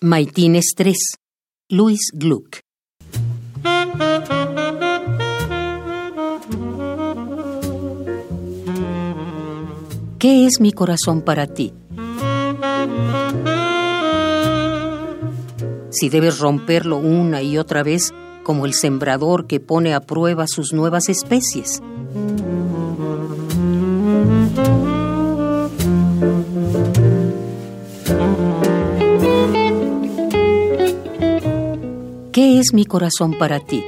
Maitines 3. Luis Gluck. ¿Qué es mi corazón para ti? Si debes romperlo una y otra vez como el sembrador que pone a prueba sus nuevas especies. ¿Qué es mi corazón para ti?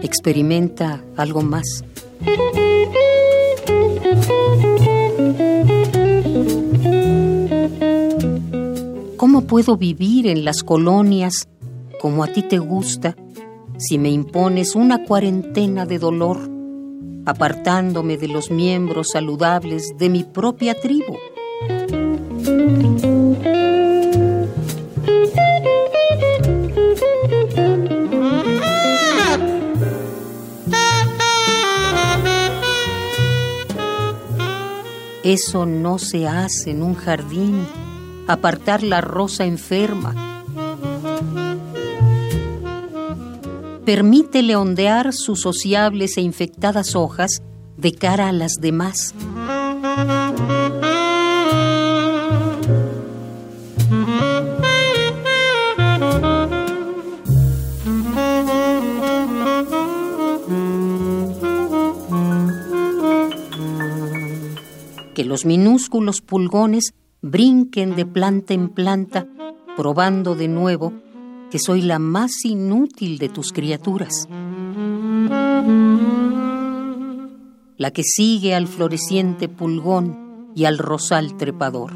Experimenta algo más. ¿Cómo puedo vivir en las colonias como a ti te gusta si me impones una cuarentena de dolor, apartándome de los miembros saludables de mi propia tribu? Eso no se hace en un jardín, apartar la rosa enferma. Permítele ondear sus sociables e infectadas hojas de cara a las demás. Que los minúsculos pulgones brinquen de planta en planta, probando de nuevo que soy la más inútil de tus criaturas. La que sigue al floreciente pulgón y al rosal trepador.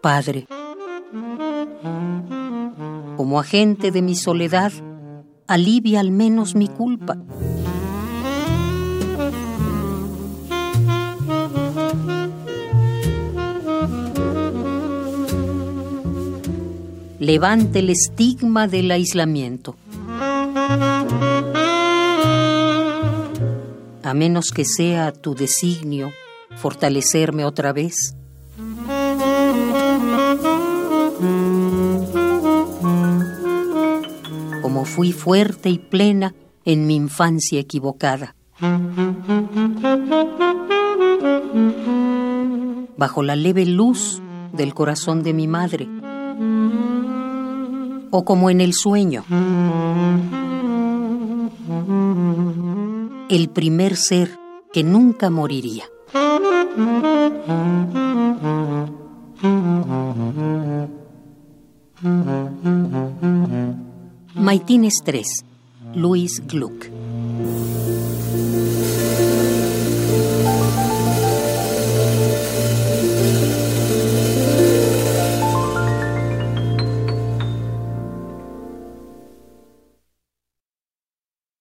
Padre, como agente de mi soledad, alivia al menos mi culpa. Levante el estigma del aislamiento. A menos que sea tu designio fortalecerme otra vez. Como fui fuerte y plena en mi infancia equivocada. Bajo la leve luz del corazón de mi madre o como en el sueño. El primer ser que nunca moriría. Maitines 3, Luis Gluck.